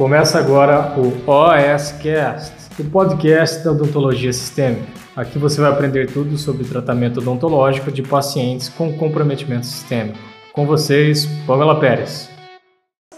Começa agora o OSCast, o podcast da odontologia sistêmica. Aqui você vai aprender tudo sobre tratamento odontológico de pacientes com comprometimento sistêmico. Com vocês, Pamela Pérez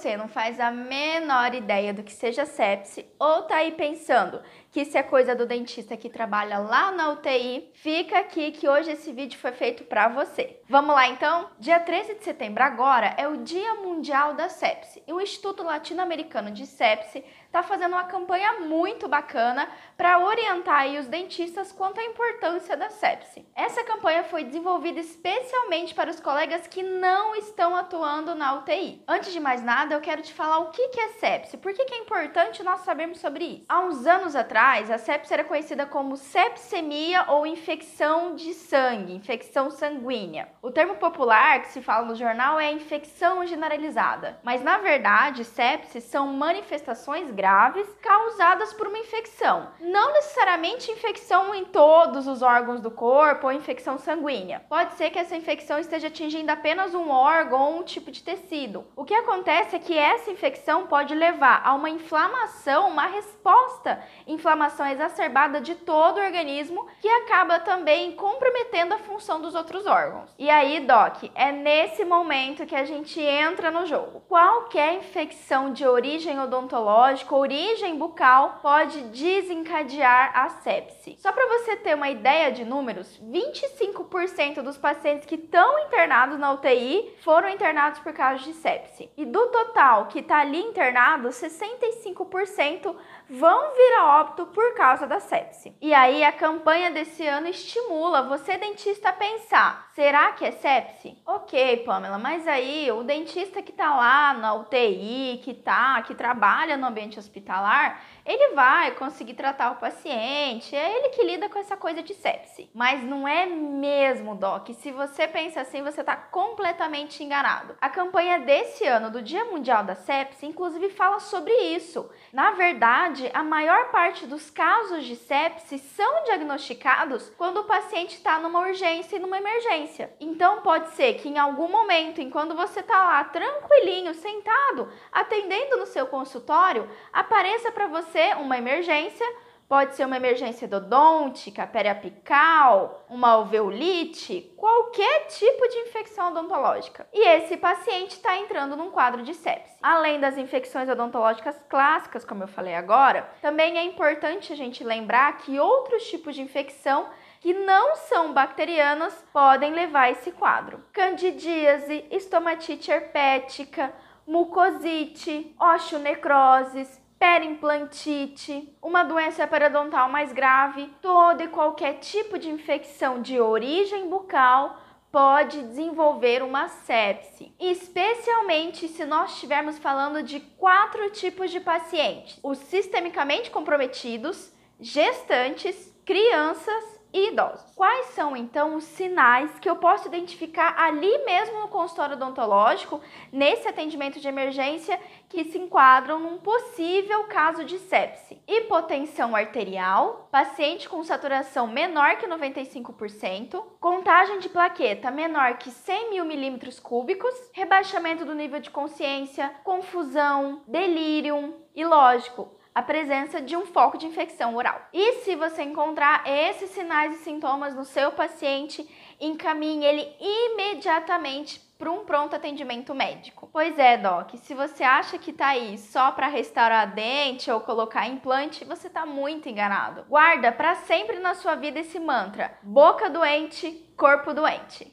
você não faz a menor ideia do que seja sepse ou tá aí pensando que isso é coisa do dentista que trabalha lá na UTI, fica aqui que hoje esse vídeo foi feito para você. Vamos lá então? Dia 13 de setembro agora é o Dia Mundial da Sepse e o Instituto Latino-Americano de Sepse está fazendo uma campanha muito bacana para orientar os dentistas quanto à importância da sepse. Essa campanha foi desenvolvida especialmente para os colegas que não estão atuando na UTI. Antes de mais nada, eu quero te falar o que é sepse, por que é importante nós sabermos sobre isso. Há uns anos atrás, a sepse era conhecida como sepsemia ou infecção de sangue, infecção sanguínea. O termo popular que se fala no jornal é infecção generalizada, mas na verdade, sepse são manifestações graves causadas por uma infecção. Não necessariamente infecção em todos os órgãos do corpo ou infecção sanguínea. Pode ser que essa infecção esteja atingindo apenas um órgão ou um tipo de tecido. O que acontece é que essa infecção pode levar a uma inflamação, uma resposta inflamação exacerbada de todo o organismo, que acaba também comprometendo a função dos outros órgãos. E aí, Doc, é nesse momento que a gente entra no jogo. Qualquer infecção de origem odontológica origem bucal pode desencadear a sepse. Só para você ter uma ideia de números, 25% dos pacientes que estão internados na UTI foram internados por causa de sepse. E do total que está ali internado, 65% vão vir a óbito por causa da sepse. E aí a campanha desse ano estimula você dentista a pensar: será que é sepse? OK, Pamela, mas aí o dentista que está lá na UTI, que tá, que trabalha no ambiente hospitalar, ele vai conseguir tratar o paciente, é ele que lida com essa coisa de sepse. Mas não é mesmo, Doc. Se você pensa assim, você está completamente enganado. A campanha desse ano do Dia Mundial da Sepse, inclusive, fala sobre isso. Na verdade, a maior parte dos casos de sepse são diagnosticados quando o paciente está numa urgência e numa emergência. Então, pode ser que em algum momento, enquanto você está lá tranquilinho, sentado, atendendo no seu consultório, apareça para você uma emergência Pode ser uma emergência odontica, periapical, uma alveolite, qualquer tipo de infecção odontológica. E esse paciente está entrando num quadro de sepse. Além das infecções odontológicas clássicas, como eu falei agora, também é importante a gente lembrar que outros tipos de infecção que não são bacterianas podem levar a esse quadro. Candidíase, estomatite herpética, mucosite, osteonecroses, perimplantite, uma doença periodontal mais grave, todo e qualquer tipo de infecção de origem bucal pode desenvolver uma sepse, especialmente se nós estivermos falando de quatro tipos de pacientes: os sistemicamente comprometidos, gestantes, crianças e idosos. Quais são então os sinais que eu posso identificar ali mesmo no consultório odontológico, nesse atendimento de emergência, que se enquadram num possível caso de sepse? Hipotensão arterial, paciente com saturação menor que 95%, contagem de plaqueta menor que 100 mil milímetros cúbicos, rebaixamento do nível de consciência, confusão, delírio e, lógico, a presença de um foco de infecção oral. E se você encontrar esses sinais e sintomas no seu paciente, encaminhe ele imediatamente para um pronto atendimento médico. Pois é, Doc, se você acha que tá aí só para restaurar dente ou colocar implante, você tá muito enganado. Guarda para sempre na sua vida esse mantra: boca doente, corpo doente.